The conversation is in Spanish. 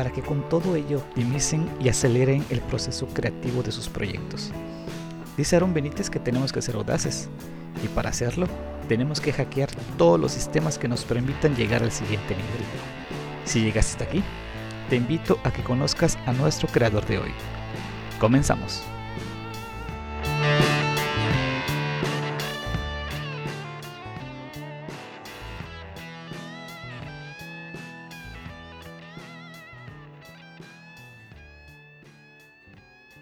para que con todo ello optimicen y aceleren el proceso creativo de sus proyectos. Dice Aaron Benítez que tenemos que ser audaces y para hacerlo tenemos que hackear todos los sistemas que nos permitan llegar al siguiente nivel. Si llegaste hasta aquí, te invito a que conozcas a nuestro creador de hoy. Comenzamos.